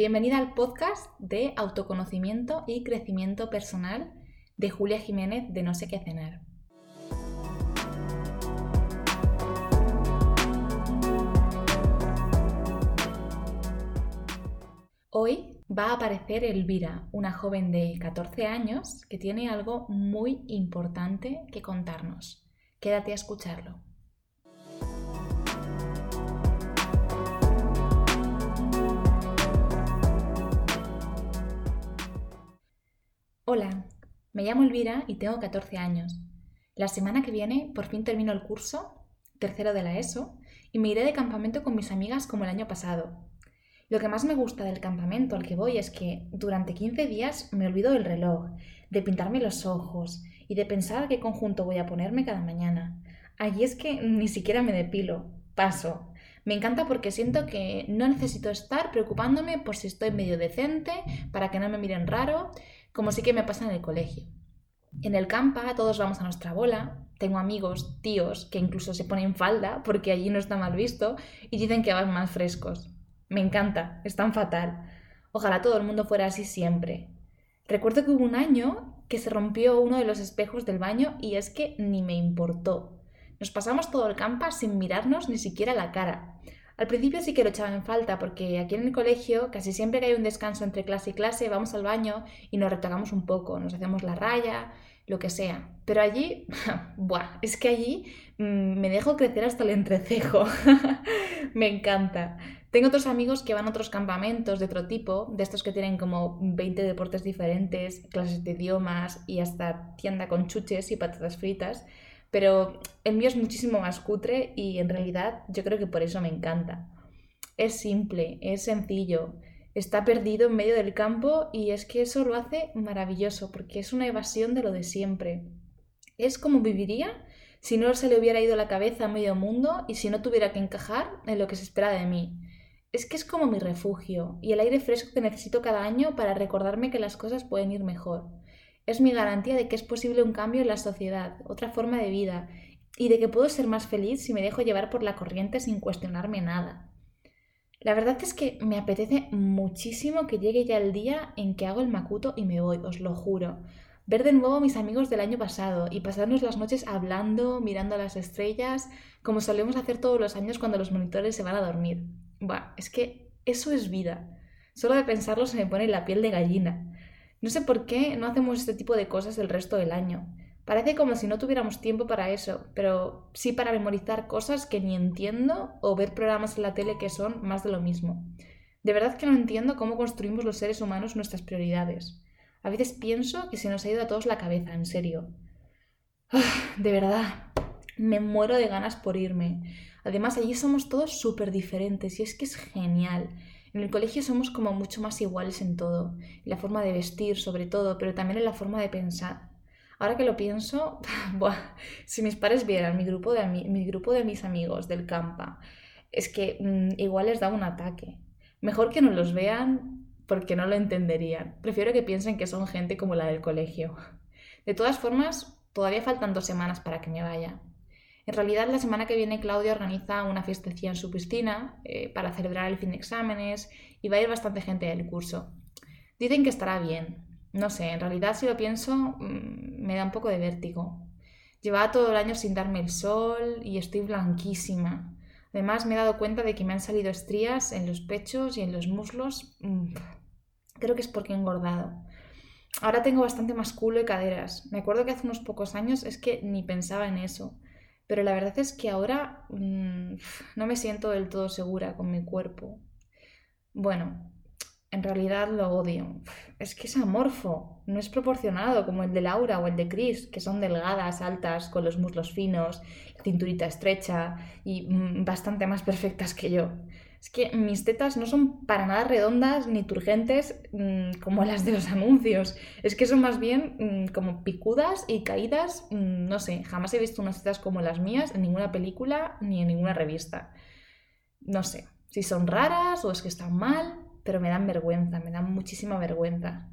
Bienvenida al podcast de autoconocimiento y crecimiento personal de Julia Jiménez de No sé qué cenar. Hoy va a aparecer Elvira, una joven de 14 años que tiene algo muy importante que contarnos. Quédate a escucharlo. Hola, me llamo Elvira y tengo 14 años. La semana que viene por fin termino el curso, tercero de la ESO, y me iré de campamento con mis amigas como el año pasado. Lo que más me gusta del campamento al que voy es que durante 15 días me olvido del reloj, de pintarme los ojos y de pensar qué conjunto voy a ponerme cada mañana. Allí es que ni siquiera me depilo, paso. Me encanta porque siento que no necesito estar preocupándome por si estoy medio decente, para que no me miren raro, como sí que me pasa en el colegio. En el campa todos vamos a nuestra bola, tengo amigos, tíos, que incluso se ponen falda porque allí no está mal visto y dicen que van más frescos. Me encanta, es tan fatal. Ojalá todo el mundo fuera así siempre. Recuerdo que hubo un año que se rompió uno de los espejos del baño y es que ni me importó. Nos pasamos todo el campa sin mirarnos ni siquiera la cara. Al principio sí que lo echaba en falta porque aquí en el colegio casi siempre que hay un descanso entre clase y clase vamos al baño y nos retocamos un poco, nos hacemos la raya, lo que sea. Pero allí, buah, es que allí mm, me dejo crecer hasta el entrecejo. me encanta. Tengo otros amigos que van a otros campamentos de otro tipo, de estos que tienen como 20 deportes diferentes, clases de idiomas y hasta tienda con chuches y patatas fritas pero el mío es muchísimo más cutre y en realidad yo creo que por eso me encanta. Es simple, es sencillo, está perdido en medio del campo y es que eso lo hace maravilloso porque es una evasión de lo de siempre. Es como viviría si no se le hubiera ido la cabeza a medio mundo y si no tuviera que encajar en lo que se espera de mí. Es que es como mi refugio y el aire fresco que necesito cada año para recordarme que las cosas pueden ir mejor. Es mi garantía de que es posible un cambio en la sociedad, otra forma de vida, y de que puedo ser más feliz si me dejo llevar por la corriente sin cuestionarme nada. La verdad es que me apetece muchísimo que llegue ya el día en que hago el macuto y me voy, os lo juro. Ver de nuevo a mis amigos del año pasado y pasarnos las noches hablando, mirando las estrellas, como solemos hacer todos los años cuando los monitores se van a dormir. Buah, es que eso es vida. Solo de pensarlo se me pone la piel de gallina. No sé por qué no hacemos este tipo de cosas el resto del año. Parece como si no tuviéramos tiempo para eso, pero sí para memorizar cosas que ni entiendo o ver programas en la tele que son más de lo mismo. De verdad que no entiendo cómo construimos los seres humanos nuestras prioridades. A veces pienso que se nos ha ido a todos la cabeza, en serio. De verdad, me muero de ganas por irme. Además, allí somos todos súper diferentes y es que es genial. En el colegio somos como mucho más iguales en todo, en la forma de vestir sobre todo, pero también en la forma de pensar. Ahora que lo pienso, si mis padres vieran mi grupo de, mi grupo de mis amigos del campa, es que mm, igual les da un ataque. Mejor que no los vean porque no lo entenderían. Prefiero que piensen que son gente como la del colegio. De todas formas, todavía faltan dos semanas para que me vaya. En realidad, la semana que viene Claudia organiza una fiestecilla en su piscina eh, para celebrar el fin de exámenes y va a ir bastante gente del curso. Dicen que estará bien. No sé, en realidad si lo pienso mm, me da un poco de vértigo. Llevaba todo el año sin darme el sol y estoy blanquísima. Además me he dado cuenta de que me han salido estrías en los pechos y en los muslos. Mm, creo que es porque he engordado. Ahora tengo bastante más culo y caderas. Me acuerdo que hace unos pocos años es que ni pensaba en eso. Pero la verdad es que ahora mm, no me siento del todo segura con mi cuerpo. Bueno, en realidad lo odio. Es que es amorfo, no es proporcionado como el de Laura o el de Chris, que son delgadas, altas, con los muslos finos, la cinturita estrecha y mm, bastante más perfectas que yo. Es que mis tetas no son para nada redondas ni turgentes mm, como las de los anuncios. Es que son más bien mm, como picudas y caídas. Mm, no sé, jamás he visto unas tetas como las mías en ninguna película ni en ninguna revista. No sé si son raras o es que están mal, pero me dan vergüenza, me dan muchísima vergüenza.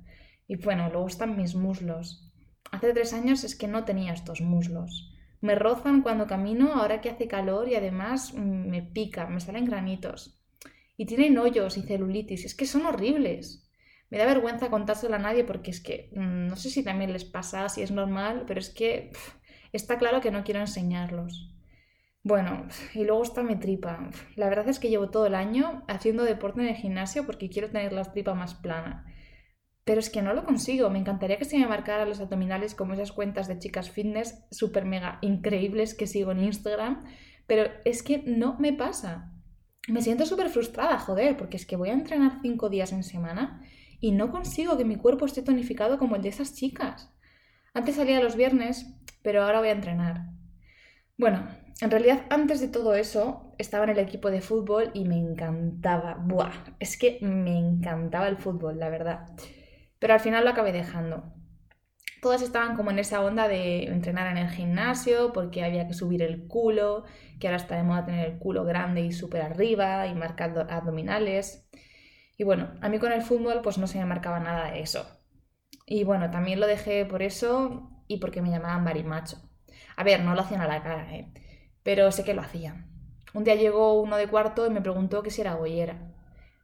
Y bueno, luego están mis muslos. Hace tres años es que no tenía estos muslos. Me rozan cuando camino ahora que hace calor y además me pica, me salen granitos. Y tienen hoyos y celulitis. Es que son horribles. Me da vergüenza contárselo a nadie porque es que mm, no sé si también les pasa, si es normal, pero es que está claro que no quiero enseñarlos. Bueno, y luego está mi tripa. La verdad es que llevo todo el año haciendo deporte en el gimnasio porque quiero tener la tripa más plana. Pero es que no lo consigo. Me encantaría que se me marcaran los abdominales como esas cuentas de chicas fitness súper mega increíbles que sigo en Instagram. Pero es que no me pasa. Me siento súper frustrada, joder, porque es que voy a entrenar cinco días en semana y no consigo que mi cuerpo esté tonificado como el de esas chicas. Antes salía los viernes, pero ahora voy a entrenar. Bueno, en realidad antes de todo eso estaba en el equipo de fútbol y me encantaba. Buah, es que me encantaba el fútbol, la verdad. Pero al final lo acabé dejando. Todas estaban como en esa onda de entrenar en el gimnasio porque había que subir el culo, que ahora está de moda tener el culo grande y súper arriba y marcar abdominales. Y bueno, a mí con el fútbol pues no se me marcaba nada de eso. Y bueno, también lo dejé por eso y porque me llamaban marimacho. A ver, no lo hacían a la cara, ¿eh? pero sé que lo hacían. Un día llegó uno de cuarto y me preguntó que si era goyera.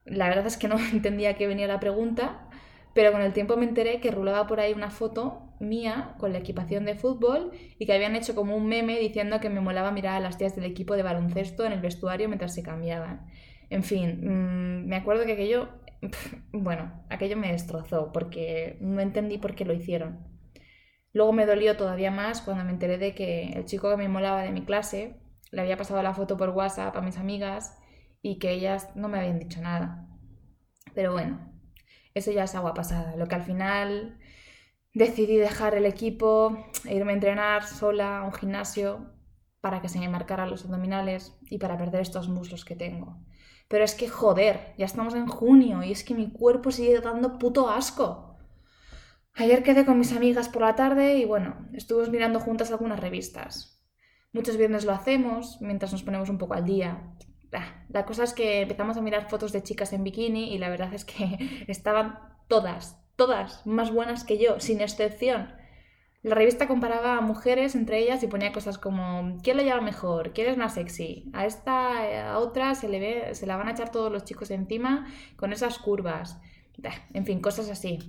La verdad es que no entendía qué venía la pregunta, pero con el tiempo me enteré que rulaba por ahí una foto mía con la equipación de fútbol y que habían hecho como un meme diciendo que me molaba mirar a las tías del equipo de baloncesto en el vestuario mientras se cambiaban. En fin, mm, me acuerdo que aquello, bueno, aquello me destrozó porque no entendí por qué lo hicieron. Luego me dolió todavía más cuando me enteré de que el chico que me molaba de mi clase le había pasado la foto por WhatsApp a mis amigas y que ellas no me habían dicho nada. Pero bueno, eso ya es agua pasada. Lo que al final decidí dejar el equipo e irme a entrenar sola a un gimnasio para que se me marcaran los abdominales y para perder estos muslos que tengo. Pero es que, joder, ya estamos en junio y es que mi cuerpo sigue dando puto asco. Ayer quedé con mis amigas por la tarde y bueno, estuvimos mirando juntas algunas revistas. Muchos viernes lo hacemos mientras nos ponemos un poco al día. Ah, la cosa es que empezamos a mirar fotos de chicas en bikini y la verdad es que estaban todas, todas más buenas que yo, sin excepción. La revista comparaba a mujeres entre ellas y ponía cosas como ¿quién lo lleva mejor? ¿quién es más sexy? A esta, a otra se le ve, se la van a echar todos los chicos encima con esas curvas. En fin, cosas así.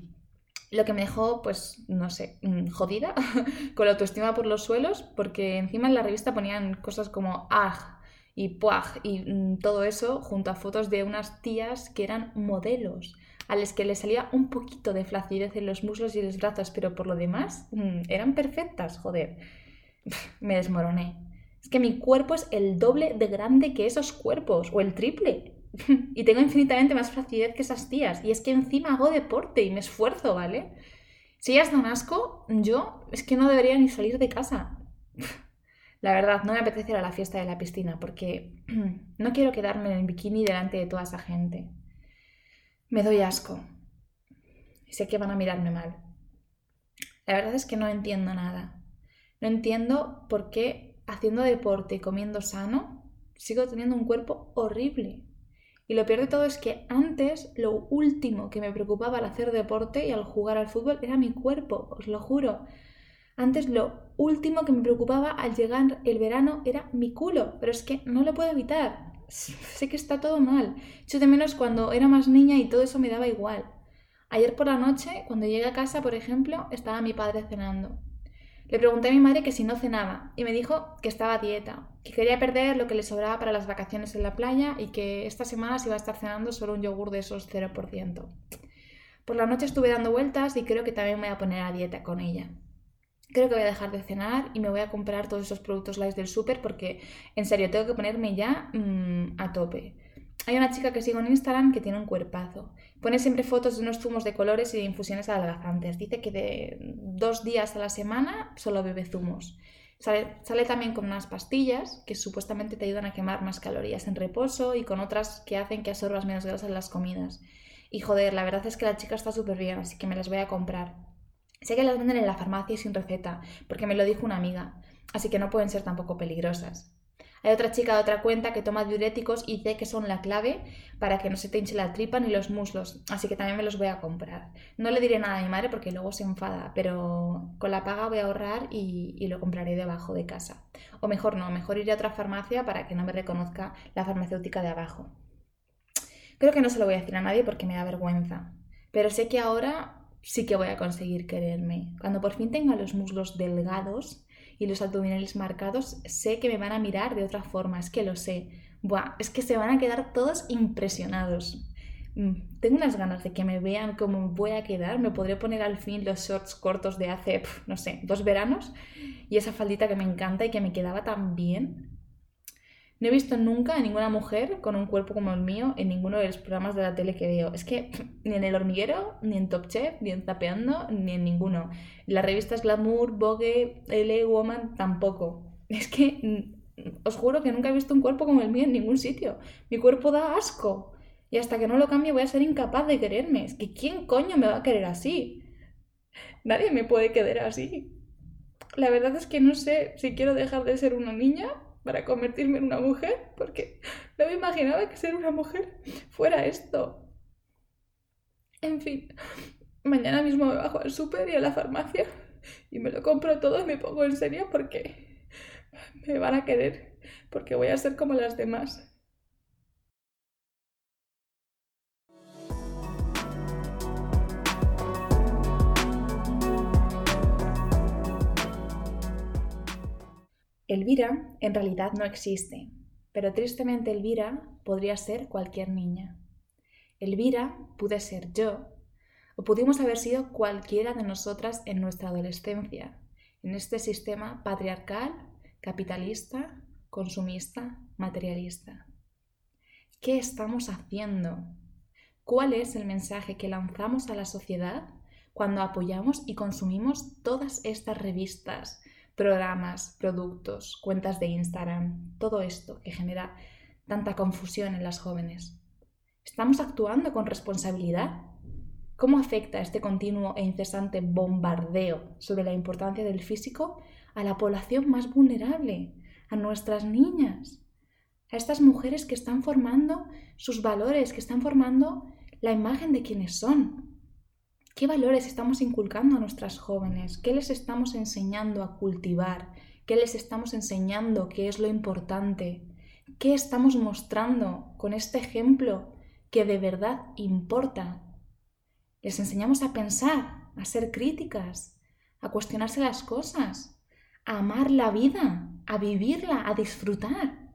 Lo que me dejó, pues, no sé, mm, jodida, con la autoestima por los suelos, porque encima en la revista ponían cosas como ¡ah! y ¡puaj! y mm, todo eso junto a fotos de unas tías que eran modelos a las que le salía un poquito de flacidez en los muslos y los brazos, pero por lo demás mm, eran perfectas, joder. Me desmoroné. Es que mi cuerpo es el doble de grande que esos cuerpos, o el triple. y tengo infinitamente más flacidez que esas tías. Y es que encima hago deporte y me esfuerzo, ¿vale? Si ellas dan asco, yo es que no debería ni salir de casa. La verdad, no me apetece ir a la fiesta de la piscina porque no quiero quedarme en el bikini delante de toda esa gente. Me doy asco. Sé que van a mirarme mal. La verdad es que no entiendo nada. No entiendo por qué haciendo deporte y comiendo sano sigo teniendo un cuerpo horrible. Y lo peor de todo es que antes lo último que me preocupaba al hacer deporte y al jugar al fútbol era mi cuerpo, os lo juro. Antes lo último que me preocupaba al llegar el verano era mi culo, pero es que no lo puedo evitar sé que está todo mal. Echo de menos cuando era más niña y todo eso me daba igual. Ayer por la noche, cuando llegué a casa, por ejemplo, estaba mi padre cenando. Le pregunté a mi madre que si no cenaba y me dijo que estaba a dieta, que quería perder lo que le sobraba para las vacaciones en la playa y que esta semana se iba a estar cenando solo un yogur de esos 0%. Por la noche estuve dando vueltas y creo que también me voy a poner a dieta con ella creo que voy a dejar de cenar y me voy a comprar todos esos productos light del súper porque, en serio, tengo que ponerme ya mm, a tope. Hay una chica que sigo en Instagram que tiene un cuerpazo. Pone siempre fotos de unos zumos de colores y de infusiones adelgazantes. Dice que de dos días a la semana solo bebe zumos. Sale, sale, también con unas pastillas que supuestamente te ayudan a quemar más calorías en reposo y con otras que hacen que absorbas menos grasa en las comidas. Y joder, la verdad es que la chica está súper bien, así que me las voy a comprar. Sé que las venden en la farmacia sin receta, porque me lo dijo una amiga, así que no pueden ser tampoco peligrosas. Hay otra chica de otra cuenta que toma diuréticos y dice que son la clave para que no se te hinche la tripa ni los muslos, así que también me los voy a comprar. No le diré nada a mi madre porque luego se enfada, pero con la paga voy a ahorrar y, y lo compraré debajo de casa. O mejor no, mejor iré a otra farmacia para que no me reconozca la farmacéutica de abajo. Creo que no se lo voy a decir a nadie porque me da vergüenza, pero sé que ahora sí que voy a conseguir quererme. Cuando por fin tenga los muslos delgados y los abdominales marcados, sé que me van a mirar de otra forma, es que lo sé. Buah, es que se van a quedar todos impresionados. Mm, tengo unas ganas de que me vean cómo voy a quedar. Me podré poner al fin los shorts cortos de hace, no sé, dos veranos y esa faldita que me encanta y que me quedaba tan bien. No he visto nunca a ninguna mujer con un cuerpo como el mío en ninguno de los programas de la tele que veo. Es que ni en El Hormiguero, ni en Top Chef, ni en Zapeando, ni en ninguno. Las revistas Glamour, Vogue, LA Woman tampoco. Es que mm, os juro que nunca he visto un cuerpo como el mío en ningún sitio. Mi cuerpo da asco. Y hasta que no lo cambie voy a ser incapaz de quererme. Es que ¿quién coño me va a querer así? Nadie me puede querer así. La verdad es que no sé si quiero dejar de ser una niña para convertirme en una mujer, porque no me imaginaba que ser una mujer fuera esto. En fin, mañana mismo me bajo al súper y a la farmacia y me lo compro todo y me pongo en serio porque me van a querer, porque voy a ser como las demás. Elvira en realidad no existe, pero tristemente Elvira podría ser cualquier niña. Elvira pude ser yo, o pudimos haber sido cualquiera de nosotras en nuestra adolescencia, en este sistema patriarcal, capitalista, consumista, materialista. ¿Qué estamos haciendo? ¿Cuál es el mensaje que lanzamos a la sociedad cuando apoyamos y consumimos todas estas revistas, programas, productos, cuentas de Instagram, todo esto que genera tanta confusión en las jóvenes. ¿Estamos actuando con responsabilidad? ¿Cómo afecta este continuo e incesante bombardeo sobre la importancia del físico a la población más vulnerable, a nuestras niñas, a estas mujeres que están formando sus valores, que están formando la imagen de quienes son? ¿Qué valores estamos inculcando a nuestras jóvenes? ¿Qué les estamos enseñando a cultivar? ¿Qué les estamos enseñando qué es lo importante? ¿Qué estamos mostrando con este ejemplo que de verdad importa? Les enseñamos a pensar, a ser críticas, a cuestionarse las cosas, a amar la vida, a vivirla, a disfrutar.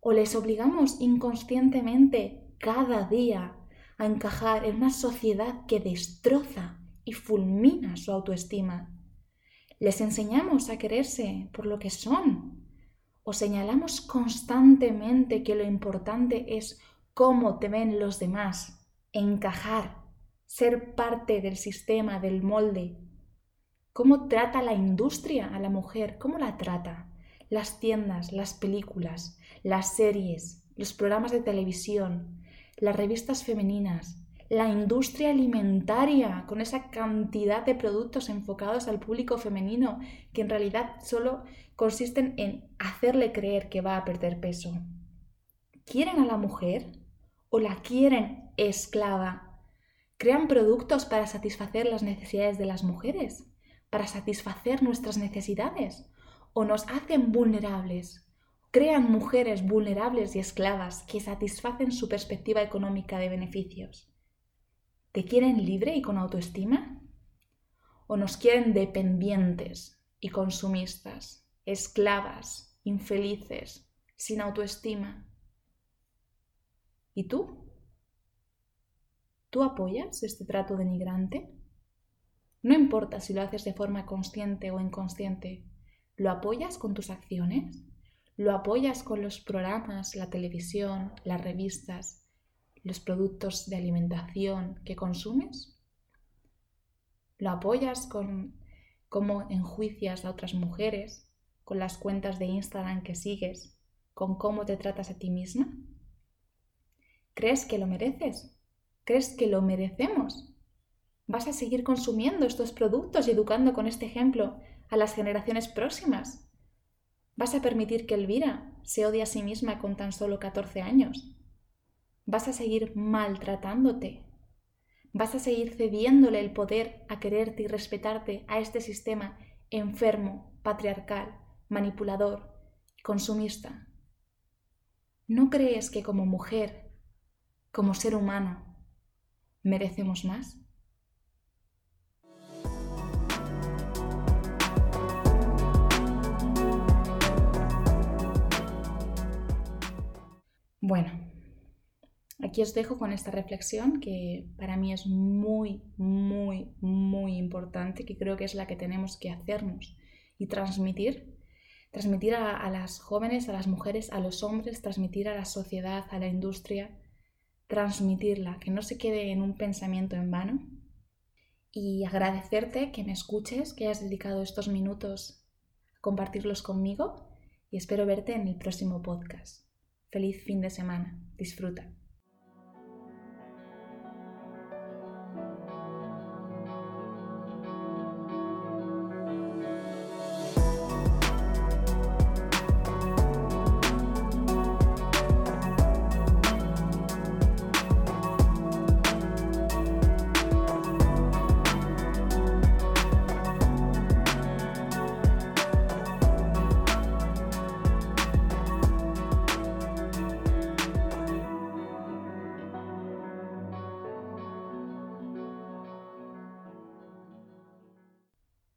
O les obligamos inconscientemente cada día a encajar en una sociedad que destroza y fulmina su autoestima. Les enseñamos a quererse por lo que son o señalamos constantemente que lo importante es cómo te ven los demás, encajar, ser parte del sistema, del molde. ¿Cómo trata la industria a la mujer? ¿Cómo la trata? Las tiendas, las películas, las series, los programas de televisión, las revistas femeninas, la industria alimentaria, con esa cantidad de productos enfocados al público femenino que en realidad solo consisten en hacerle creer que va a perder peso. ¿Quieren a la mujer o la quieren esclava? ¿Crean productos para satisfacer las necesidades de las mujeres? ¿Para satisfacer nuestras necesidades? ¿O nos hacen vulnerables? Crean mujeres vulnerables y esclavas que satisfacen su perspectiva económica de beneficios. ¿Te quieren libre y con autoestima? ¿O nos quieren dependientes y consumistas, esclavas, infelices, sin autoestima? ¿Y tú? ¿Tú apoyas este trato denigrante? No importa si lo haces de forma consciente o inconsciente, ¿lo apoyas con tus acciones? ¿Lo apoyas con los programas, la televisión, las revistas, los productos de alimentación que consumes? ¿Lo apoyas con cómo enjuicias a otras mujeres, con las cuentas de Instagram que sigues, con cómo te tratas a ti misma? ¿Crees que lo mereces? ¿Crees que lo merecemos? ¿Vas a seguir consumiendo estos productos y educando con este ejemplo a las generaciones próximas? ¿Vas a permitir que Elvira se odie a sí misma con tan solo 14 años? ¿Vas a seguir maltratándote? ¿Vas a seguir cediéndole el poder a quererte y respetarte a este sistema enfermo, patriarcal, manipulador consumista? ¿No crees que como mujer como ser humano, merecemos más? Bueno, aquí os dejo con esta reflexión que para mí es muy, muy, muy importante, que creo que es la que tenemos que hacernos y transmitir. Transmitir a, las jóvenes, a las mujeres, a los hombres, transmitir a la sociedad, a la industria, transmitirla, que no se quede en un pensamiento en vano. Y agradecerte que me escuches, que hayas dedicado estos minutos a compartirlos conmigo y espero verte en el próximo podcast. Feliz fin de semana. Disfruta.